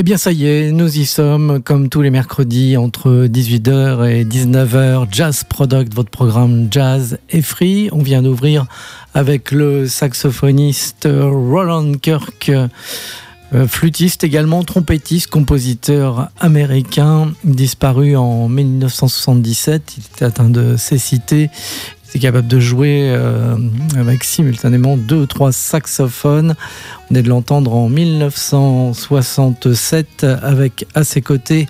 Eh bien ça y est, nous y sommes comme tous les mercredis entre 18h et 19h. Jazz Product, votre programme jazz et free. On vient d'ouvrir avec le saxophoniste Roland Kirk, euh, flûtiste également, trompettiste, compositeur américain, disparu en 1977. Il était atteint de cécité capable de jouer euh, avec simultanément deux ou trois saxophones. On est de l'entendre en 1967 avec à ses côtés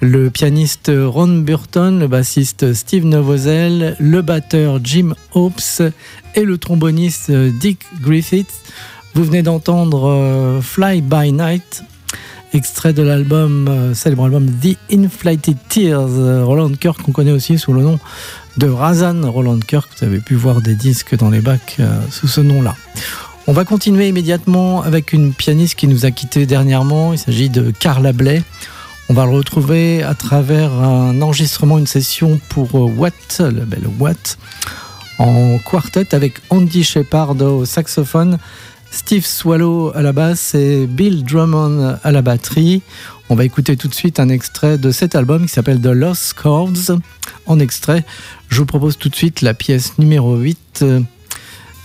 le pianiste Ron Burton, le bassiste Steve Novozel, le batteur Jim Hopes et le tromboniste Dick Griffith. Vous venez d'entendre euh, Fly by Night, extrait de l'album, euh, célèbre album The Inflated Tears, Roland Kirk, qu'on connaît aussi sous le nom de Razan Roland Kirk. Vous avez pu voir des disques dans les bacs euh, sous ce nom-là. On va continuer immédiatement avec une pianiste qui nous a quittés dernièrement. Il s'agit de Carla Bley. On va le retrouver à travers un enregistrement, une session pour euh, Watt, le bel Watt, en quartet avec Andy Shepard au saxophone, Steve Swallow à la basse et Bill Drummond à la batterie. On va écouter tout de suite un extrait de cet album qui s'appelle The Lost Chords. En extrait, je vous propose tout de suite la pièce numéro 8.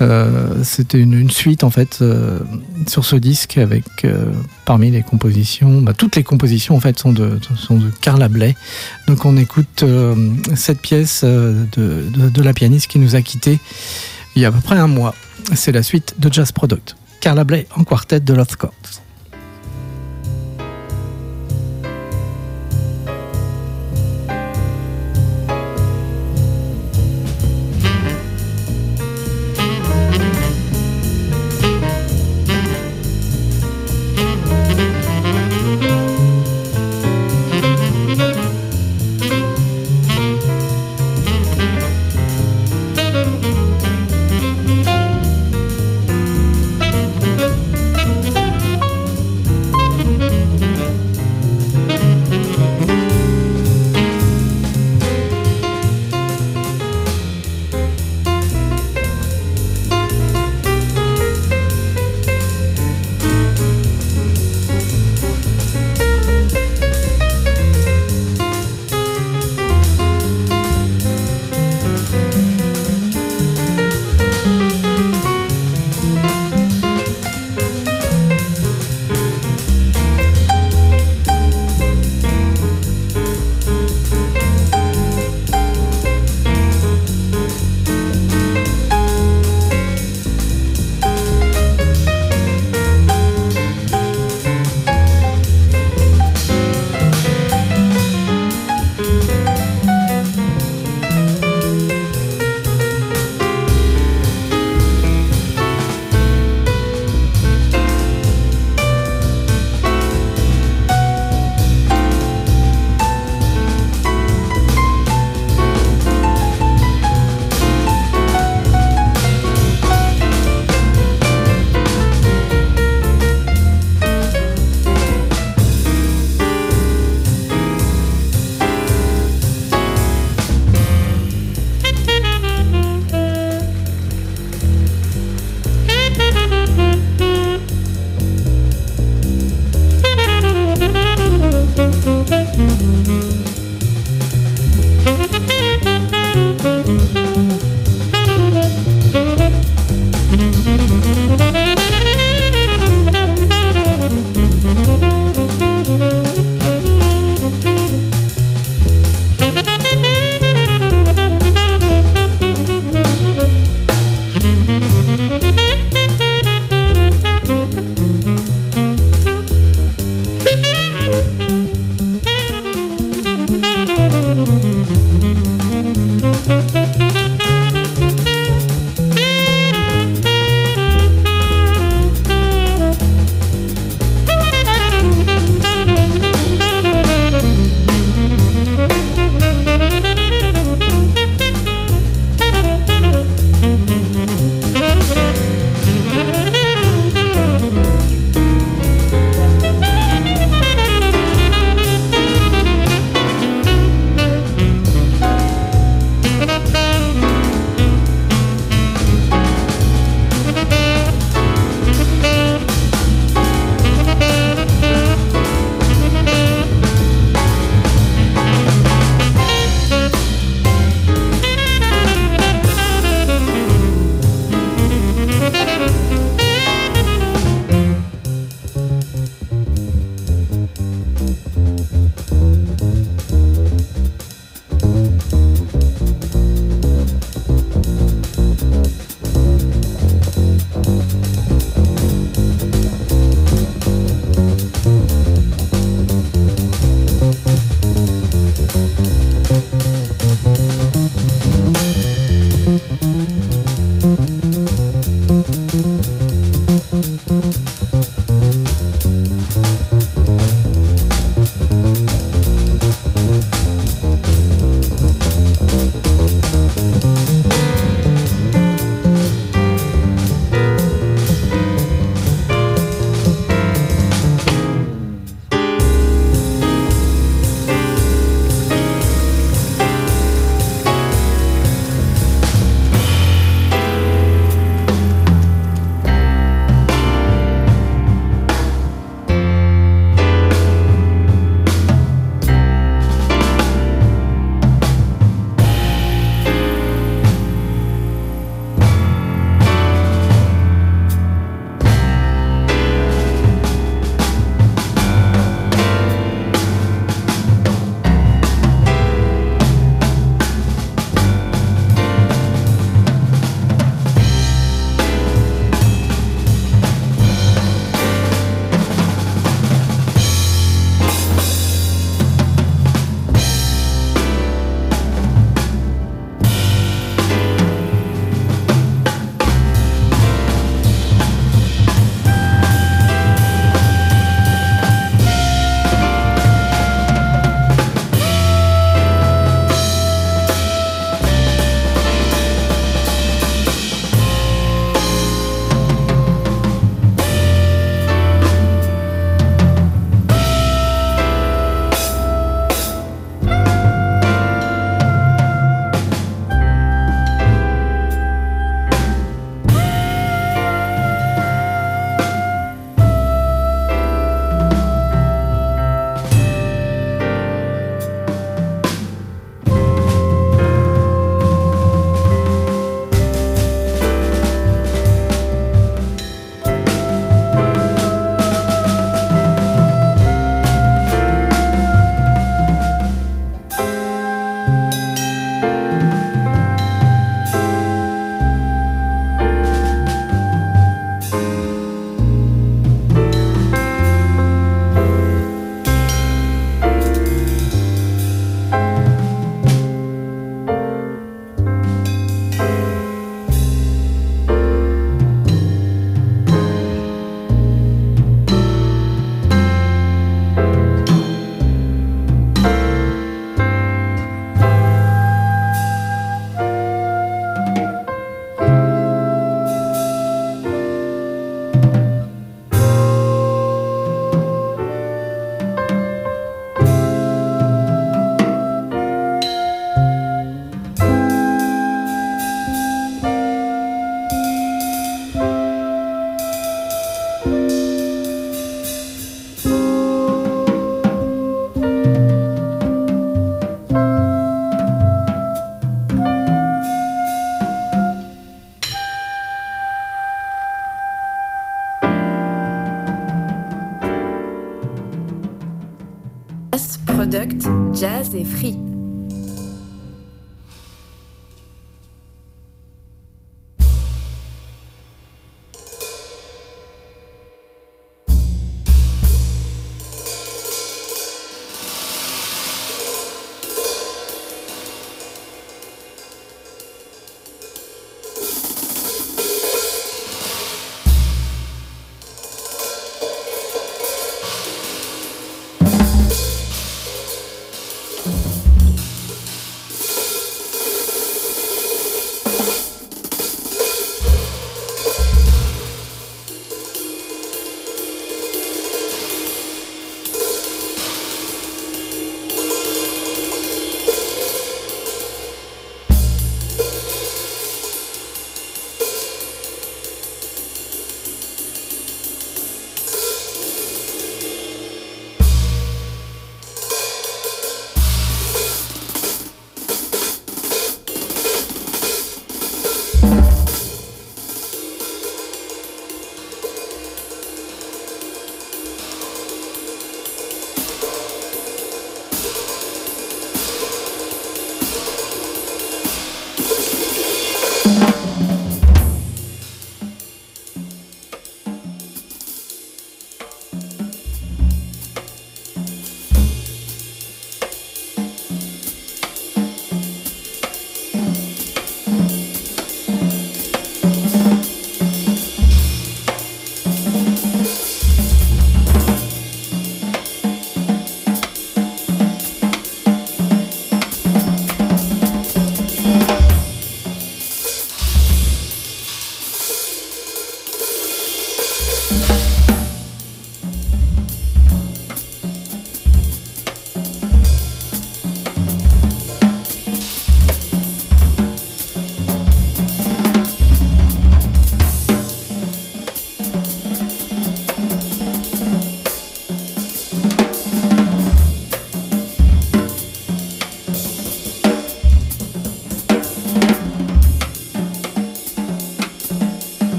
Euh, C'était une, suite en fait euh, sur ce disque avec euh, parmi les compositions, bah, toutes les compositions en fait sont de, sont de Carla Bley. Donc on écoute cette pièce de, de, de, la pianiste qui nous a quittés il y a à peu près un mois. C'est la suite de Jazz Product. Carla Bley en quartet de Lost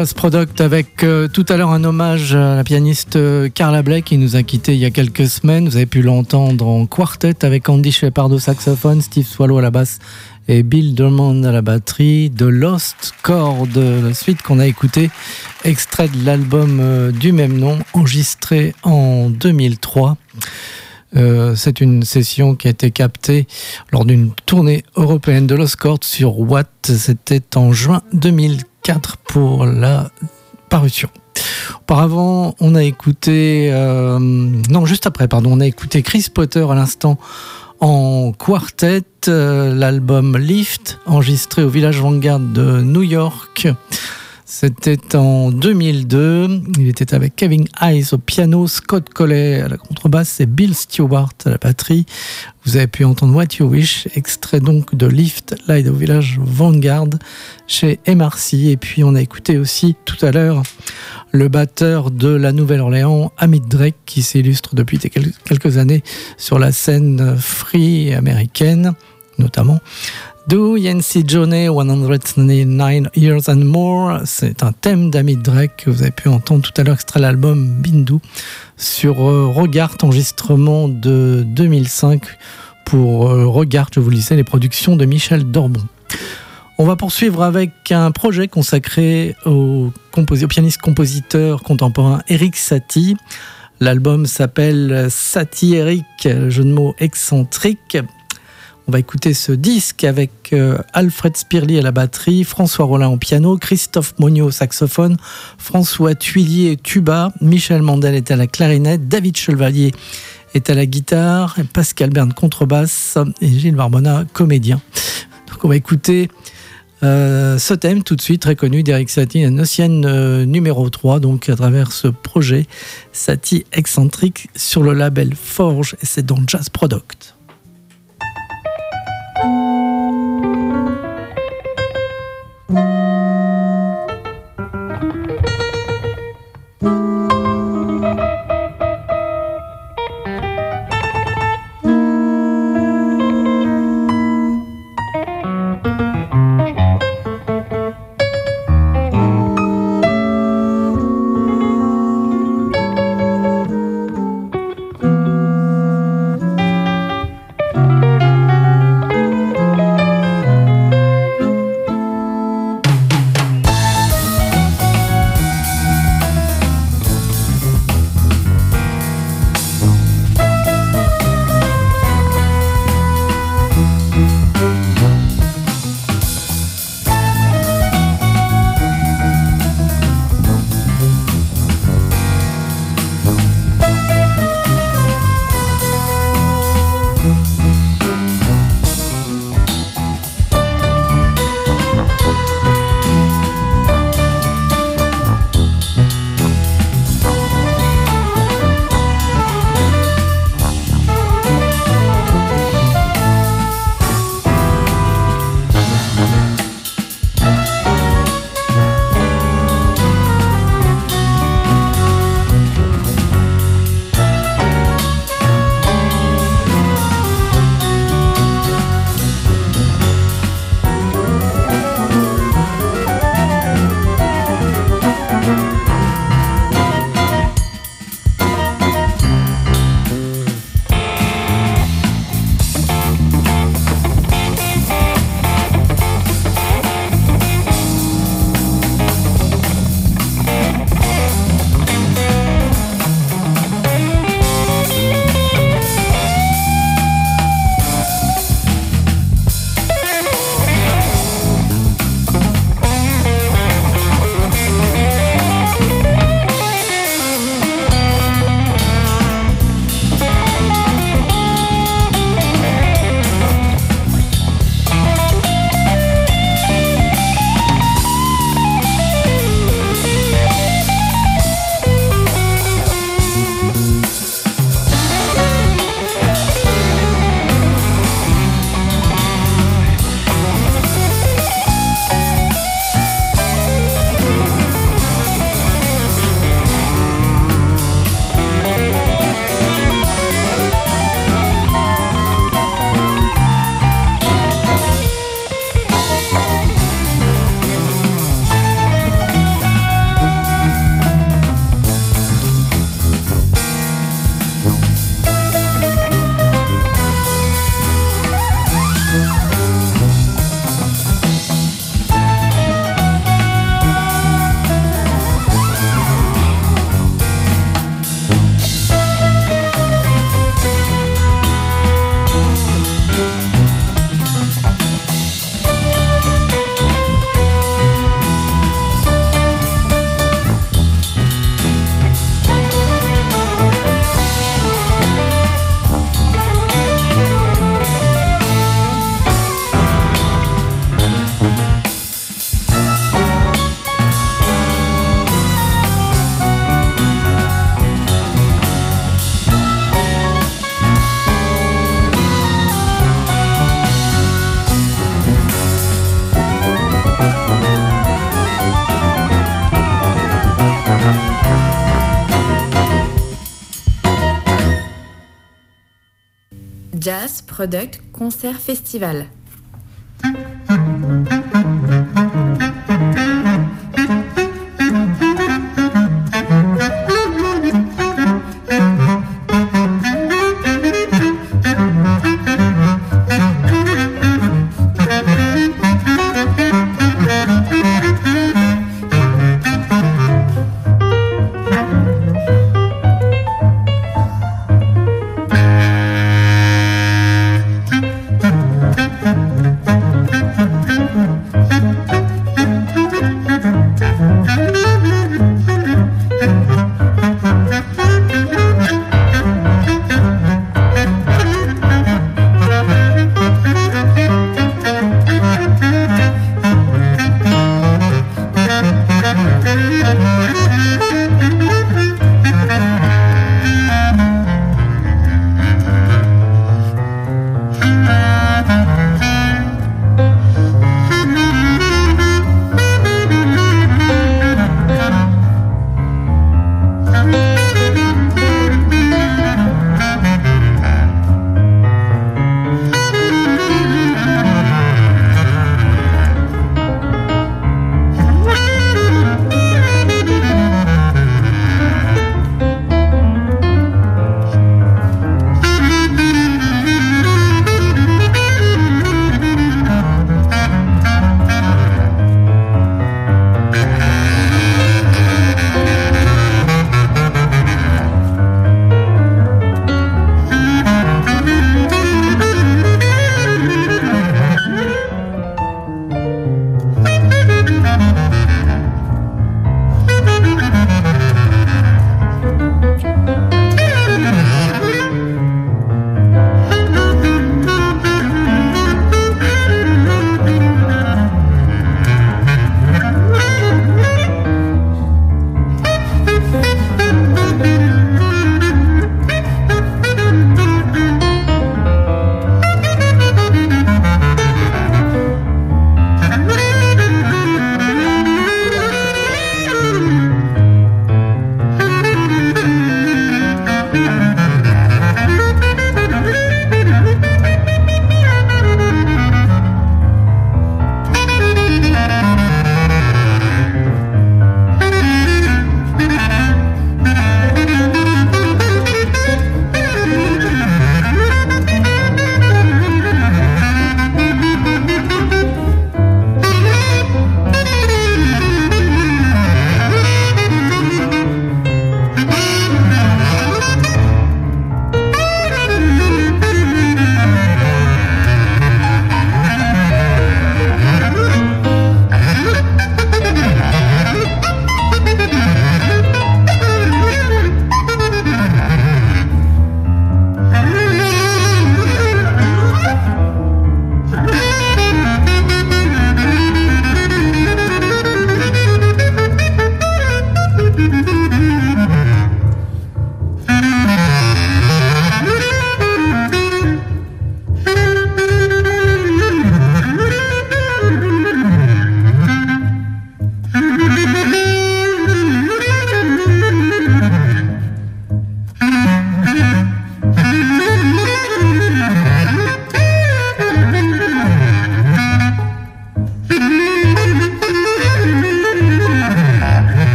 Jazz Product avec euh, tout à l'heure un hommage à la pianiste euh, Carla Blake qui nous a quitté il y a quelques semaines. Vous avez pu l'entendre en quartet avec Andy Shepard au saxophone, Steve Swallow à la basse et Bill Drummond à la batterie. The Lost Chord, la suite qu'on a écouté, extrait de l'album euh, du même nom, enregistré en 2003. c'est une session qui a été captée lors d'une tournée européenne de Lost Chord sur Watt. C'était en juin 2004 pour la parution. Auparavant, on a écouté, euh, non, juste après, pardon, on a écouté Chris Potter à l'instant en quartet, euh, l'album Lift, enregistré au Village Vanguard de New York. C'était en 2002. Il était avec Kevin Hayes au piano, Scott Collet à la contrebasse et Bill Stewart à la batterie. Vous avez pu entendre What You Wish, extrait donc de Lift Live au village Vanguard chez MRC. Et puis on a écouté aussi tout à l'heure le batteur de la Nouvelle-Orléans, Amit Drake, qui s'illustre depuis quelques années sur la scène free américaine notamment. Do Yancy Johnny 199 Years and More. C'est un thème d'Amid Drake que vous avez pu entendre tout à l'heure, extrait l'album Bindu sur euh, Regard, enregistrement de 2005 pour euh, Regard, je vous lisais, les productions de Michel Dorbon. On va poursuivre avec un projet consacré au, au pianiste-compositeur contemporain Eric Satie. L'album s'appelle Satie Eric, jeu de mots excentrique. On va écouter ce disque avec euh, Alfred Spirly à la batterie, François Rollin au piano, Christophe Monio au saxophone, François Tuillier tuba, Michel Mandel est à la clarinette, David Chevalier est à la guitare, Pascal Berne contrebasse et Gilles Barbona comédien. Donc on va écouter euh, ce thème tout de suite très connu d'Eric Satie, un Ocean euh, numéro 3, donc à travers ce projet Satie excentrique sur le label Forge et c'est dans Jazz Product. Música Jazz Product Concert Festival.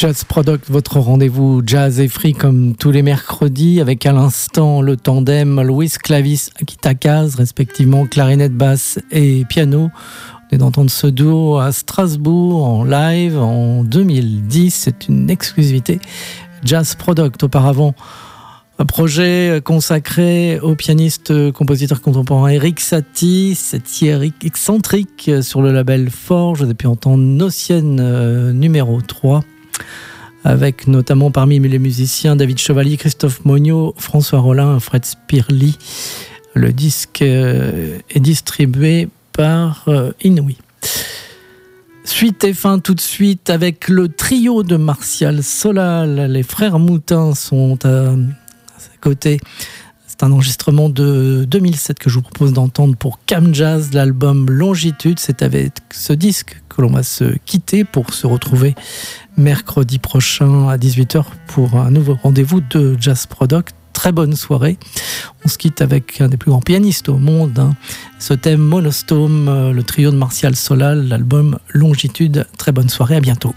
Jazz Product, votre rendez-vous jazz et free comme tous les mercredis, avec à l'instant le tandem Louis Clavis Akitakaz, respectivement clarinette basse et piano. On est d'entendre ce duo à Strasbourg en live en 2010. C'est une exclusivité Jazz Product. Auparavant, un projet consacré au pianiste compositeur contemporain Eric Satie, Satie excentrique sur le label Forge. Vous avez pu entendre Nocienne euh, numéro 3 avec notamment parmi les musiciens David Chevalier, Christophe Monio, François Rollin, Fred Spirly. Le disque euh, est distribué par euh, Inouï. Suite et fin tout de suite avec le trio de Martial Solal. Les frères Moutin sont à, ses côtés. C'est un enregistrement de 2007 que je vous propose d'entendre pour Cam Jazz, l'album Longitude. C'est avec ce disque que l'on va se quitter pour se retrouver mercredi prochain à 18h pour un nouveau rendez-vous de Jazz Product. Très bonne soirée. On se quitte avec un des plus grands pianistes au monde. Hein. Ce thème Monostome, euh, le trio de Martial Solal, l'album Longitude. Très bonne soirée, à bientôt.